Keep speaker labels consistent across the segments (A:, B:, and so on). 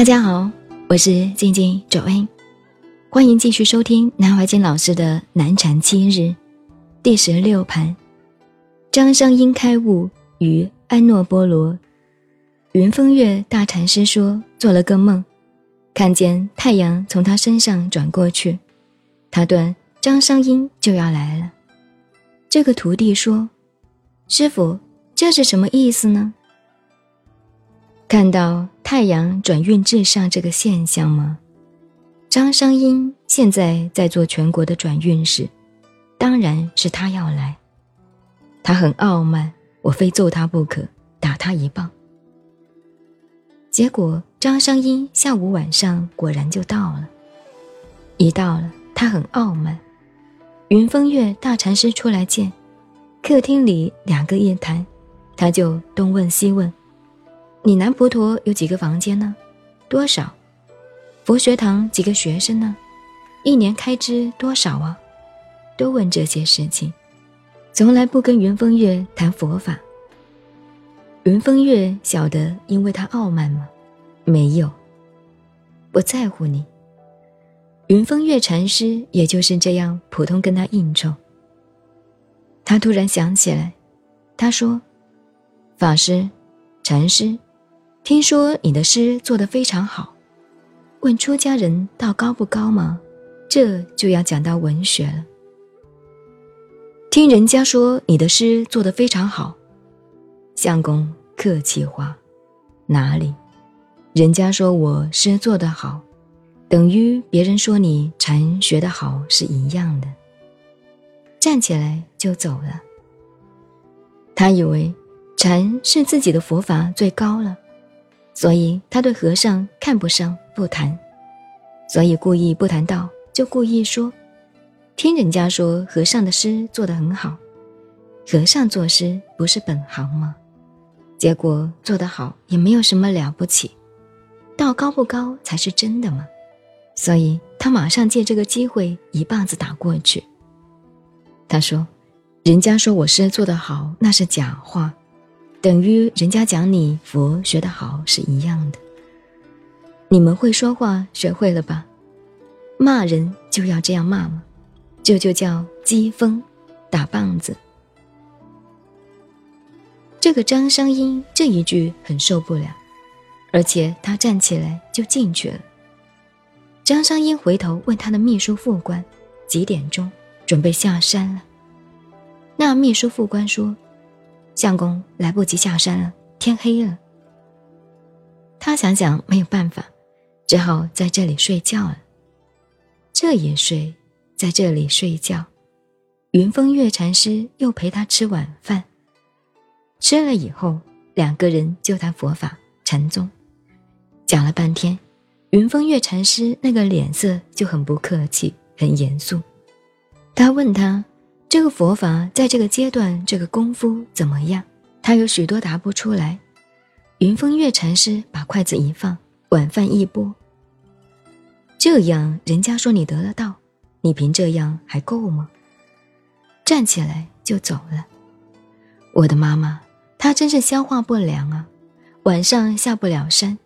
A: 大家好，我是静静九 A，欢迎继续收听南怀瑾老师的南禅七日第十六盘。张商英开悟与安诺波罗，云风月大禅师说做了个梦，看见太阳从他身上转过去，他断张商英就要来了。这个徒弟说：“师傅，这是什么意思呢？”看到太阳转运至上这个现象吗？张商英现在在做全国的转运时，当然是他要来。他很傲慢，我非揍他不可，打他一棒。结果张商英下午晚上果然就到了。一到了，他很傲慢。云风月大禅师出来见，客厅里两个一谈，他就东问西问。你南佛陀有几个房间呢？多少？佛学堂几个学生呢？一年开支多少啊？都问这些事情，从来不跟云风月谈佛法。云风月晓得，因为他傲慢吗？没有，不在乎你。云风月禅师也就是这样普通跟他应酬。他突然想起来，他说：“法师，禅师。”听说你的诗做得非常好，问出家人道高不高吗？这就要讲到文学了。听人家说你的诗做得非常好，相公客气话，哪里？人家说我诗做得好，等于别人说你禅学得好是一样的。站起来就走了。他以为禅是自己的佛法最高了。所以他对和尚看不上，不谈，所以故意不谈道，就故意说，听人家说和尚的诗做得很好，和尚作诗不是本行吗？结果做得好也没有什么了不起，道高不高才是真的嘛。所以他马上借这个机会一棒子打过去。他说，人家说我诗做得好，那是假话。等于人家讲你佛学得好是一样的。你们会说话，学会了吧？骂人就要这样骂吗？这就叫讥讽，打棒子。这个张商英这一句很受不了，而且他站起来就进去了。张商英回头问他的秘书副官，几点钟准备下山了？那秘书副官说。相公来不及下山了，天黑了。他想想没有办法，只好在这里睡觉了。这也睡，在这里睡觉。云峰月禅师又陪他吃晚饭。吃了以后，两个人就谈佛法、禅宗，讲了半天。云峰月禅师那个脸色就很不客气，很严肃。他问他。这个佛法在这个阶段，这个功夫怎么样？他有许多答不出来。云峰月禅师把筷子一放，晚饭一拨。这样人家说你得了道，你凭这样还够吗？站起来就走了。我的妈妈，她真是消化不良啊，晚上下不了山。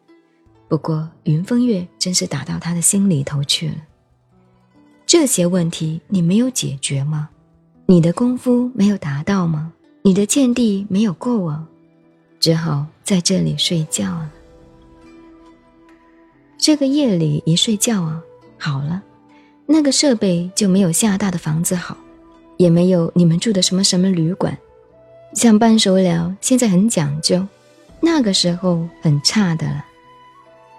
A: 不过云峰月真是打到他的心里头去了。这些问题你没有解决吗？你的功夫没有达到吗？你的见地没有够啊，只好在这里睡觉了。这个夜里一睡觉啊，好了，那个设备就没有厦大的房子好，也没有你们住的什么什么旅馆，像半熟寮现在很讲究，那个时候很差的了。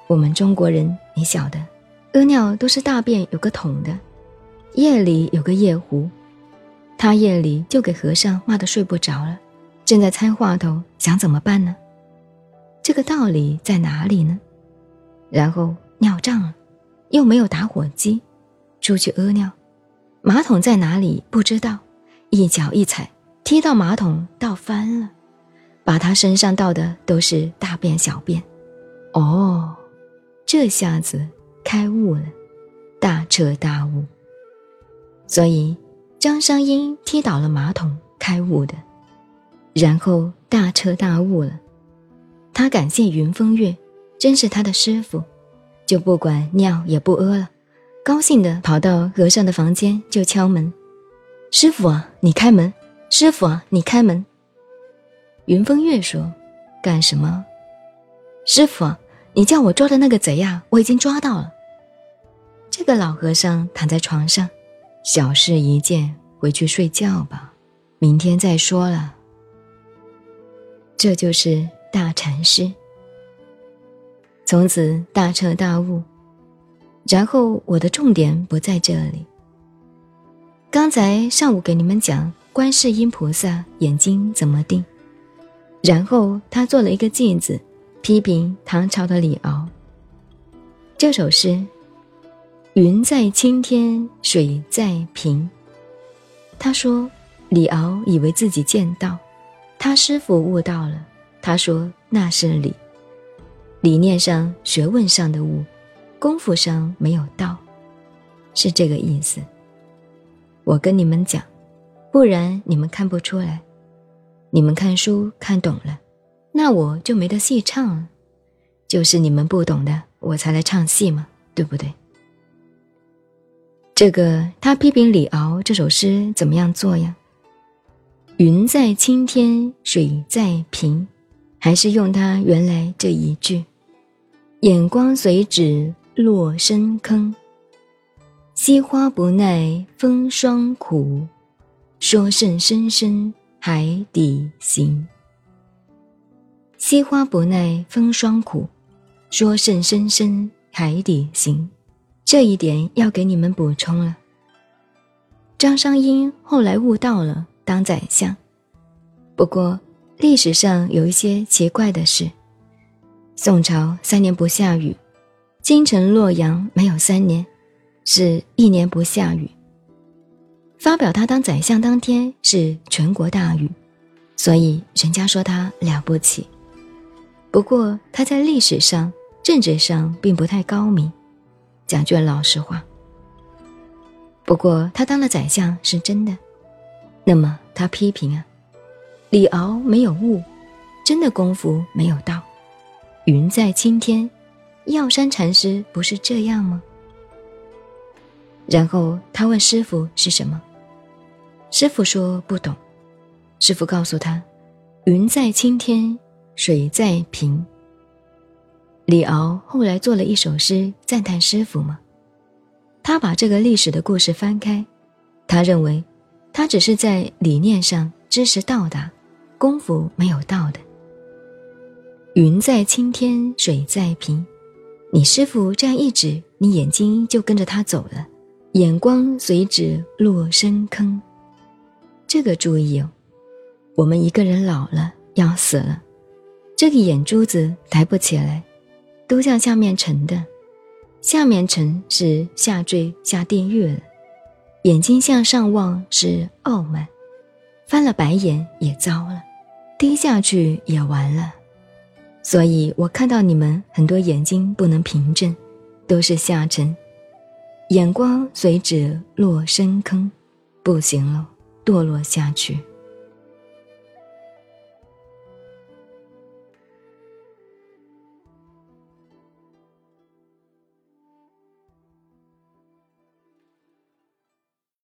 A: 我们中国人，你晓得，屙尿都是大便有个桶的，夜里有个夜壶。他夜里就给和尚骂得睡不着了，正在猜话头，想怎么办呢？这个道理在哪里呢？然后尿胀了，又没有打火机，出去屙尿，马桶在哪里不知道，一脚一踩，踢到马桶倒翻了，把他身上倒的都是大便小便。哦，这下子开悟了，大彻大悟。所以。张商英踢倒了马桶，开悟的，然后大彻大悟了。他感谢云风月，真是他的师傅，就不管尿也不屙了，高兴的跑到和尚的房间就敲门：“师傅啊，你开门！师傅啊，你开门！”云风月说：“干什么？”师傅，你叫我抓的那个贼呀，我已经抓到了。这个老和尚躺在床上，小事一件，回去睡觉吧，明天再说了。这就是大禅师。从此大彻大悟，然后我的重点不在这里。刚才上午给你们讲观世音菩萨眼睛怎么定，然后他做了一个镜子，批评唐朝的李敖。这首诗：云在青天，水在平。他说李敖以为自己见道，他师傅悟到了，他说那是理。理念上、学问上的悟，功夫上没有道，是这个意思。我跟你们讲，不然你们看不出来。你们看书看懂了，那我就没得戏唱了。就是你们不懂的，我才来唱戏嘛，对不对？这个他批评李敖这首诗怎么样做呀？云在青天，水在平，还是用他原来这一句。眼光随指落深坑，惜花不耐风霜苦，说甚深深海底行。惜花不耐风霜苦，说甚深深海底行。这一点要给你们补充了。张商英后来悟道了，当宰相。不过历史上有一些奇怪的事。宋朝三年不下雨，京城洛阳没有三年，是一年不下雨。发表他当宰相当天是全国大雨，所以人家说他了不起。不过他在历史上、政治上并不太高明，讲句老实话。不过他当了宰相是真的，那么他批评啊，李敖没有悟，真的功夫没有到。云在青天，药山禅师不是这样吗？然后他问师傅是什么，师傅说不懂。师傅告诉他：“云在青天，水在平。”李敖后来做了一首诗赞叹师傅吗？他把这个历史的故事翻开，他认为他只是在理念上知识到达，功夫没有到的。云在青天，水在平。你师傅这样一指，你眼睛就跟着他走了，眼光随指落深坑。这个注意哦，我们一个人老了要死了，这个眼珠子抬不起来，都向下面沉的，下面沉是下坠下地狱了。眼睛向上望是傲慢，翻了白眼也糟了，低下去也完了。所以我看到你们很多眼睛不能平正，都是下沉，眼光随指落深坑，不行了，堕落下去。